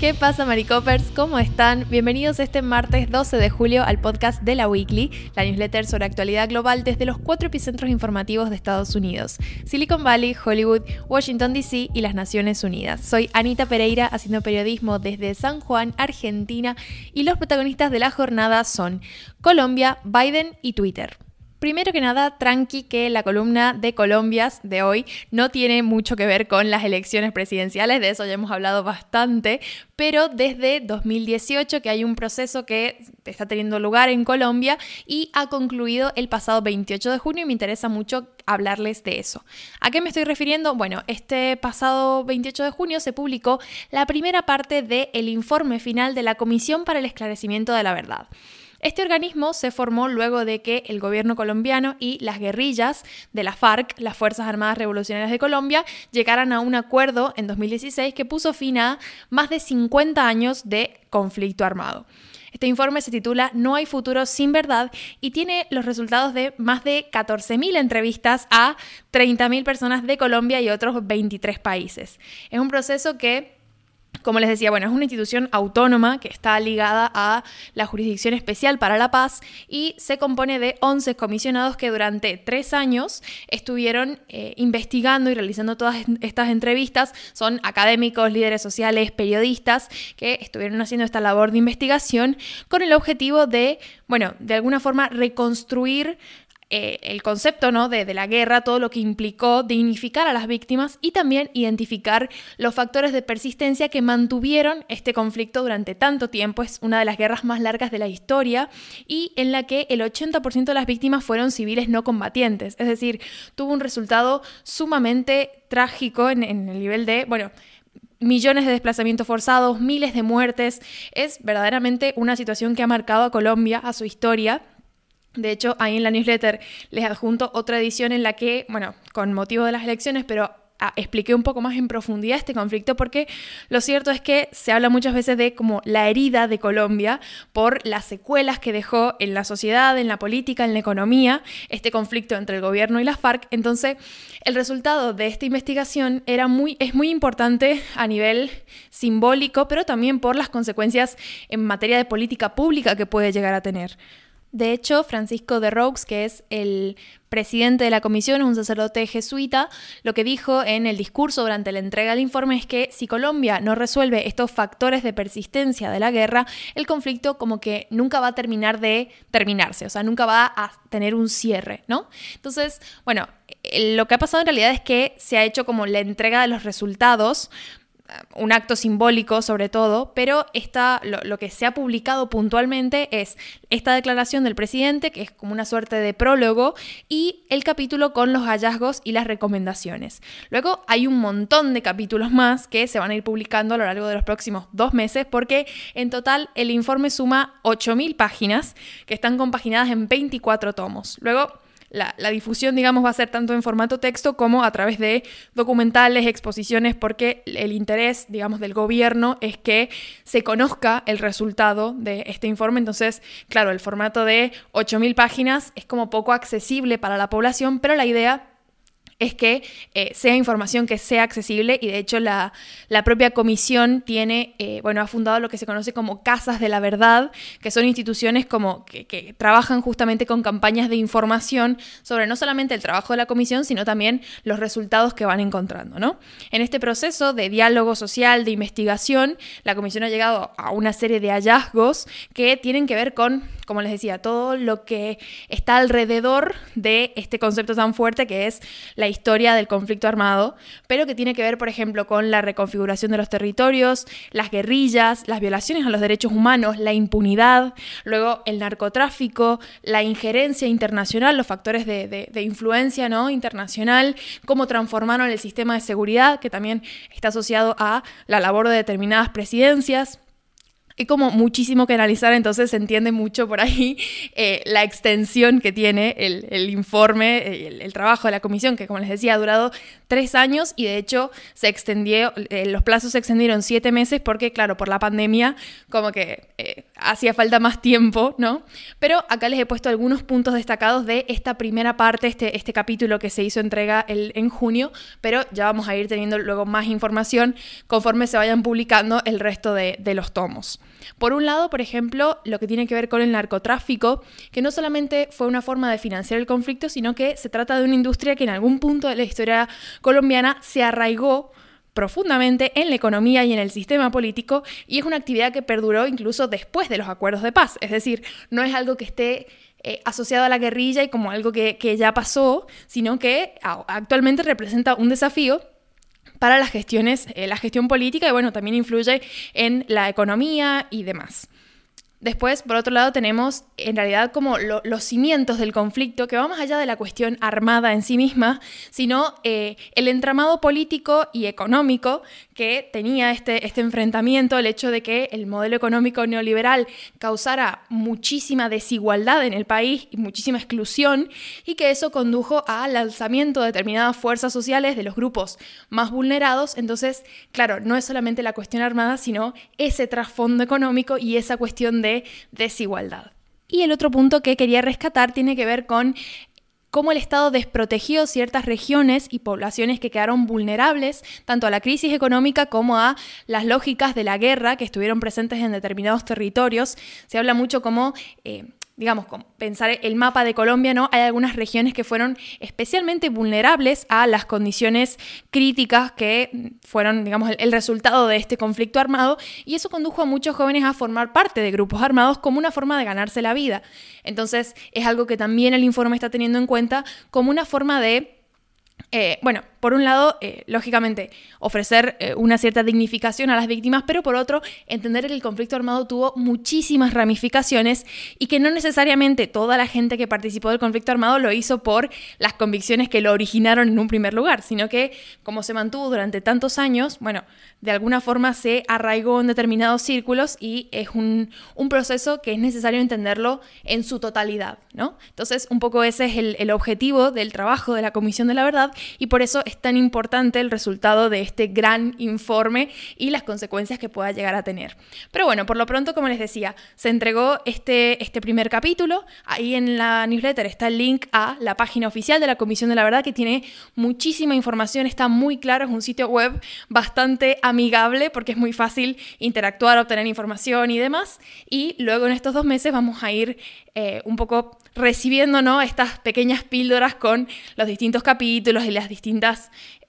¿Qué pasa, Maricopers? ¿Cómo están? Bienvenidos este martes 12 de julio al podcast de la Weekly, la newsletter sobre actualidad global desde los cuatro epicentros informativos de Estados Unidos: Silicon Valley, Hollywood, Washington DC y las Naciones Unidas. Soy Anita Pereira, haciendo periodismo desde San Juan, Argentina, y los protagonistas de la jornada son Colombia, Biden y Twitter. Primero que nada, tranqui que la columna de Colombias de hoy no tiene mucho que ver con las elecciones presidenciales, de eso ya hemos hablado bastante, pero desde 2018 que hay un proceso que está teniendo lugar en Colombia y ha concluido el pasado 28 de junio y me interesa mucho hablarles de eso. ¿A qué me estoy refiriendo? Bueno, este pasado 28 de junio se publicó la primera parte del informe final de la Comisión para el Esclarecimiento de la Verdad. Este organismo se formó luego de que el gobierno colombiano y las guerrillas de la FARC, las Fuerzas Armadas Revolucionarias de Colombia, llegaran a un acuerdo en 2016 que puso fin a más de 50 años de conflicto armado. Este informe se titula No hay futuro sin verdad y tiene los resultados de más de 14.000 entrevistas a 30.000 personas de Colombia y otros 23 países. Es un proceso que como les decía, bueno, es una institución autónoma que está ligada a la Jurisdicción Especial para la Paz y se compone de 11 comisionados que durante tres años estuvieron eh, investigando y realizando todas estas entrevistas. Son académicos, líderes sociales, periodistas que estuvieron haciendo esta labor de investigación con el objetivo de, bueno, de alguna forma reconstruir eh, el concepto ¿no? de, la guerra, todo lo que implicó dignificar a las víctimas y también identificar los factores de persistencia que mantuvieron este conflicto durante tanto tiempo. Es una de las guerras más largas de la historia y en la que el 80% de las víctimas fueron civiles no combatientes. Es decir, tuvo un resultado sumamente trágico en, en el nivel de, bueno, millones de desplazamientos forzados, miles de muertes. Es verdaderamente una situación que ha marcado a Colombia, a su historia de hecho, ahí en la newsletter les adjunto otra edición en la que, bueno, con motivo de las elecciones, pero ah, expliqué un poco más en profundidad este conflicto porque lo cierto es que se habla muchas veces de como la herida de Colombia por las secuelas que dejó en la sociedad, en la política, en la economía, este conflicto entre el gobierno y las FARC. Entonces, el resultado de esta investigación era muy, es muy importante a nivel simbólico, pero también por las consecuencias en materia de política pública que puede llegar a tener. De hecho, Francisco de Roux, que es el presidente de la comisión, un sacerdote jesuita, lo que dijo en el discurso durante la entrega del informe es que si Colombia no resuelve estos factores de persistencia de la guerra, el conflicto como que nunca va a terminar de terminarse, o sea, nunca va a tener un cierre, ¿no? Entonces, bueno, lo que ha pasado en realidad es que se ha hecho como la entrega de los resultados un acto simbólico sobre todo, pero esta, lo, que se ha publicado puntualmente es esta declaración del presidente, que es como una suerte de prólogo, y el capítulo con los hallazgos y las recomendaciones. Luego hay un montón de capítulos más que se van a ir publicando a lo largo de los próximos dos meses, porque en total el informe suma 8.000 páginas que están compaginadas en 24 tomos. Luego la, difusión, digamos, va a ser tanto en formato texto como a través de documentales, exposiciones, porque el interés, digamos, del gobierno es que se conozca el resultado de este informe. Entonces, claro, el formato de 8.000 páginas es como poco accesible para la población, pero la idea es que eh, sea información que sea accesible y de hecho la, propia comisión tiene, eh, bueno, ha fundado lo que se conoce como Casas de la Verdad, que son instituciones como que, que, trabajan justamente con campañas de información sobre no solamente el trabajo de la comisión, sino también los resultados que van encontrando, ¿no? En este proceso de diálogo social, de investigación, la comisión ha llegado a una serie de hallazgos que tienen que ver con, como les decía, todo lo que está alrededor de este concepto tan fuerte que es la historia del conflicto armado, pero que tiene que ver, por ejemplo, con la reconfiguración de los territorios, las guerrillas, las violaciones a los derechos humanos, la impunidad, luego el narcotráfico, la injerencia internacional, los factores de, influencia ¿no? internacional, cómo transformaron el sistema de seguridad, que también está asociado a la labor de determinadas presidencias hay como muchísimo que analizar, entonces se entiende mucho por ahí eh, la extensión que tiene el, informe, el, trabajo de la comisión, que como les decía ha durado tres años y de hecho se extendió, eh, los plazos se extendieron siete meses porque claro, por la pandemia como que eh, hacía falta más tiempo, ¿no? Pero acá les he puesto algunos puntos destacados de esta primera parte, este, este capítulo que se hizo entrega el, en junio, pero ya vamos a ir teniendo luego más información conforme se vayan publicando el resto de los tomos. Por un lado, por ejemplo, lo que tiene que ver con el narcotráfico, que no solamente fue una forma de financiar el conflicto, sino que se trata de una industria que en algún punto de la historia colombiana se arraigó profundamente en la economía y en el sistema político y es una actividad que perduró incluso después de los acuerdos de paz. Es decir, no es algo que esté eh, asociado a la guerrilla y como algo que, que ya pasó, sino que actualmente representa un desafío para las gestiones, eh, la gestión política y bueno, también influye en la economía y demás. Después, por otro lado, tenemos en realidad como los cimientos del conflicto, que va más allá de la cuestión armada en sí misma, sino eh, el entramado político y económico que tenía este, este enfrentamiento, el hecho de que el modelo económico neoliberal causara muchísima desigualdad en el país y muchísima exclusión, y que eso condujo al alzamiento de determinadas fuerzas sociales de los grupos más vulnerados. Entonces, claro, no es solamente la cuestión armada, sino ese trasfondo económico y esa cuestión de desigualdad. Y el otro punto que quería rescatar tiene que ver con cómo el Estado desprotegió ciertas regiones y poblaciones que quedaron vulnerables tanto a la crisis económica como a las lógicas de la guerra que estuvieron presentes en determinados territorios. Se habla mucho como... Eh, digamos, pensar el mapa de Colombia, ¿no? Hay algunas regiones que fueron especialmente vulnerables a las condiciones críticas que fueron, digamos, el, resultado de este conflicto armado y eso condujo a muchos jóvenes a formar parte de grupos armados como una forma de ganarse la vida. Entonces, es algo que también el informe está teniendo en cuenta como una forma de eh, bueno, por un lado, eh, lógicamente, ofrecer eh, una cierta dignificación a las víctimas, pero por otro, entender que el conflicto armado tuvo muchísimas ramificaciones y que no necesariamente toda la gente que participó del conflicto armado lo hizo por las convicciones que lo originaron en un primer lugar, sino que como se mantuvo durante tantos años, bueno, de alguna forma se arraigó en determinados círculos y es un, proceso que es necesario entenderlo en su totalidad, ¿no? Entonces, un poco ese es el, el objetivo del trabajo de la Comisión de la Verdad y por eso es tan importante el resultado de este gran informe y las consecuencias que pueda llegar a tener. Pero bueno, por lo pronto, como les decía, se entregó este, este primer capítulo. Ahí en la newsletter está el link a la página oficial de la Comisión de la Verdad que tiene muchísima información, está muy claro, es un sitio web bastante amigable porque es muy fácil interactuar, obtener información y demás. Y luego en estos dos meses vamos a ir eh, un poco recibiendo ¿no? estas pequeñas píldoras con los distintos capítulos y las distintas,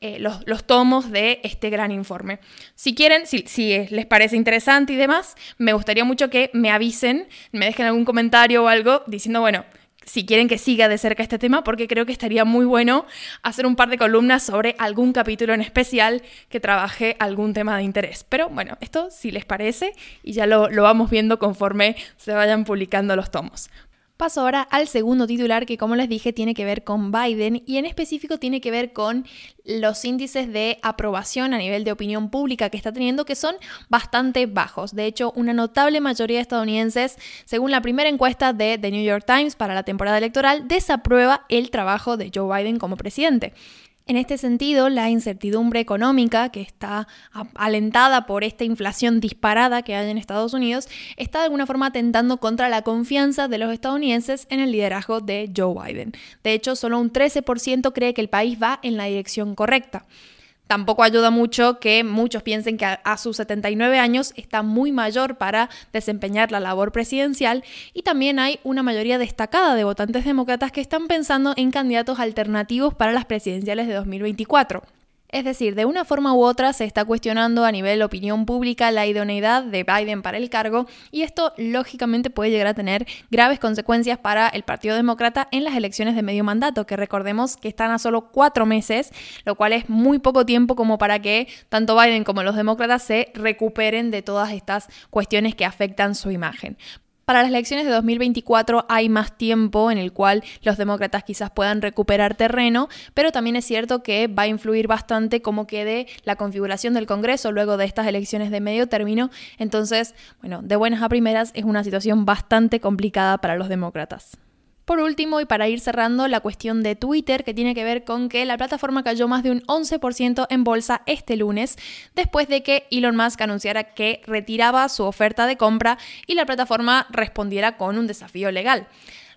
eh, los, tomos de este gran informe. Si quieren, si, si, les parece interesante y demás, me gustaría mucho que me avisen, me dejen algún comentario o algo diciendo, bueno, si quieren que siga de cerca este tema, porque creo que estaría muy bueno hacer un par de columnas sobre algún capítulo en especial que trabaje algún tema de interés. Pero bueno, esto si les parece y ya lo, lo vamos viendo conforme se vayan publicando los tomos. Paso ahora al segundo titular que como les dije tiene que ver con Biden y en específico tiene que ver con los índices de aprobación a nivel de opinión pública que está teniendo que son bastante bajos. De hecho, una notable mayoría de estadounidenses, según la primera encuesta de The New York Times para la temporada electoral, desaprueba el trabajo de Joe Biden como presidente. En este sentido, la incertidumbre económica que está alentada por esta inflación disparada que hay en Estados Unidos está de alguna forma atentando contra la confianza de los estadounidenses en el liderazgo de Joe Biden. De hecho, solo un 13% cree que el país va en la dirección correcta. Tampoco ayuda mucho que muchos piensen que a, sus 79 años está muy mayor para desempeñar la labor presidencial y también hay una mayoría destacada de votantes demócratas que están pensando en candidatos alternativos para las presidenciales de 2024. Es decir, de una forma u otra se está cuestionando a nivel opinión pública la idoneidad de Biden para el cargo y esto lógicamente puede llegar a tener graves consecuencias para el Partido Demócrata en las elecciones de medio mandato, que recordemos que están a solo cuatro meses, lo cual es muy poco tiempo como para que tanto Biden como los demócratas se recuperen de todas estas cuestiones que afectan su imagen. Para las elecciones de 2024 hay más tiempo en el cual los demócratas quizás puedan recuperar terreno, pero también es cierto que va a influir bastante cómo quede la configuración del Congreso luego de estas elecciones de medio término. Entonces, bueno, de buenas a primeras es una situación bastante complicada para los demócratas. Por último, y para ir cerrando, la cuestión de Twitter, que tiene que ver con que la plataforma cayó más de un 11% en bolsa este lunes, después de que Elon Musk anunciara que retiraba su oferta de compra y la plataforma respondiera con un desafío legal.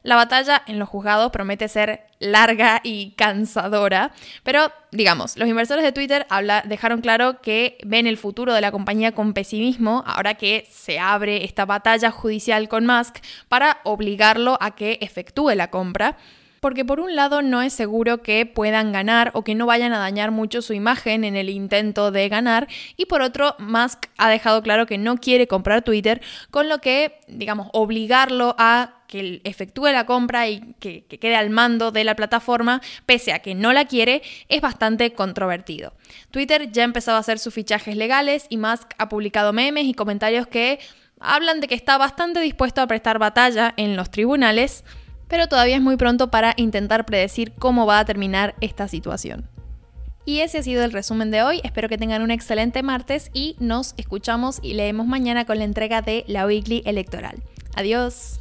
La batalla en los juzgados promete ser larga y cansadora, pero digamos, los inversores de Twitter dejaron claro que ven el futuro de la compañía con pesimismo ahora que se abre esta batalla judicial con Musk para obligarlo a que efectúe la compra porque por un lado no es seguro que puedan ganar o que no vayan a dañar mucho su imagen en el intento de ganar, y por otro, Musk ha dejado claro que no quiere comprar Twitter, con lo que, digamos, obligarlo a que efectúe la compra y que, que, quede al mando de la plataforma, pese a que no la quiere, es bastante controvertido. Twitter ya ha empezado a hacer sus fichajes legales y Musk ha publicado memes y comentarios que hablan de que está bastante dispuesto a prestar batalla en los tribunales pero todavía es muy pronto para intentar predecir cómo va a terminar esta situación. Y ese ha sido el resumen de hoy. Espero que tengan un excelente martes y nos escuchamos y leemos mañana con la entrega de la Weekly Electoral. Adiós.